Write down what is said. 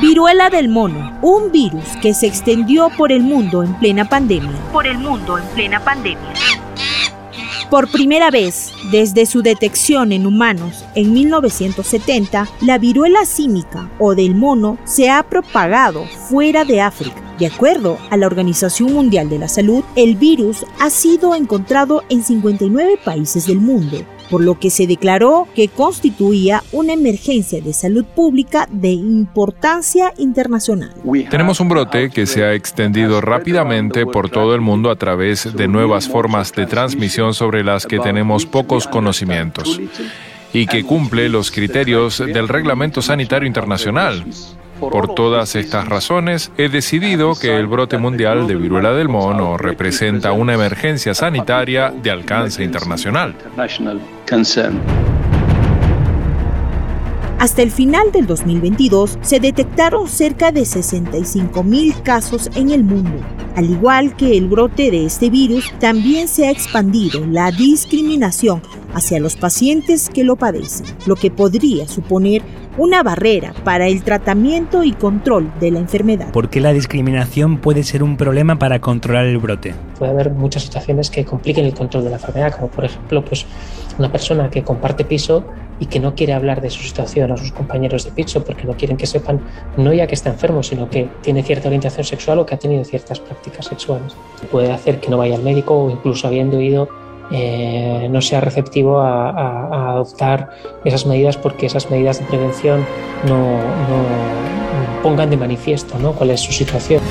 Viruela del mono, un virus que se extendió por el mundo en plena pandemia. Por el mundo en plena pandemia. Por primera vez, desde su detección en humanos en 1970, la viruela símica o del mono se ha propagado fuera de África. De acuerdo a la Organización Mundial de la Salud, el virus ha sido encontrado en 59 países del mundo, por lo que se declaró que constituía una emergencia de salud pública de importancia internacional. Tenemos un brote que se ha extendido rápidamente por todo el mundo a través de nuevas formas de transmisión sobre las que tenemos pocos conocimientos y que cumple los criterios del Reglamento Sanitario Internacional. Por todas estas razones, he decidido que el brote mundial de viruela del mono representa una emergencia sanitaria de alcance internacional. Hasta el final del 2022 se detectaron cerca de 65.000 casos en el mundo. Al igual que el brote de este virus, también se ha expandido la discriminación hacia los pacientes que lo padecen, lo que podría suponer una barrera para el tratamiento y control de la enfermedad. ¿Por qué la discriminación puede ser un problema para controlar el brote? Puede haber muchas situaciones que compliquen el control de la enfermedad, como por ejemplo pues, una persona que comparte piso y que no quiere hablar de su situación a sus compañeros de piso porque no quieren que sepan no ya que está enfermo, sino que tiene cierta orientación sexual o que ha tenido ciertas prácticas sexuales. Puede hacer que no vaya al médico o incluso habiendo ido eh, no sea receptivo a, adoptar esas medidas porque esas medidas de prevención no, no pongan de manifiesto ¿no? cuál es su situación.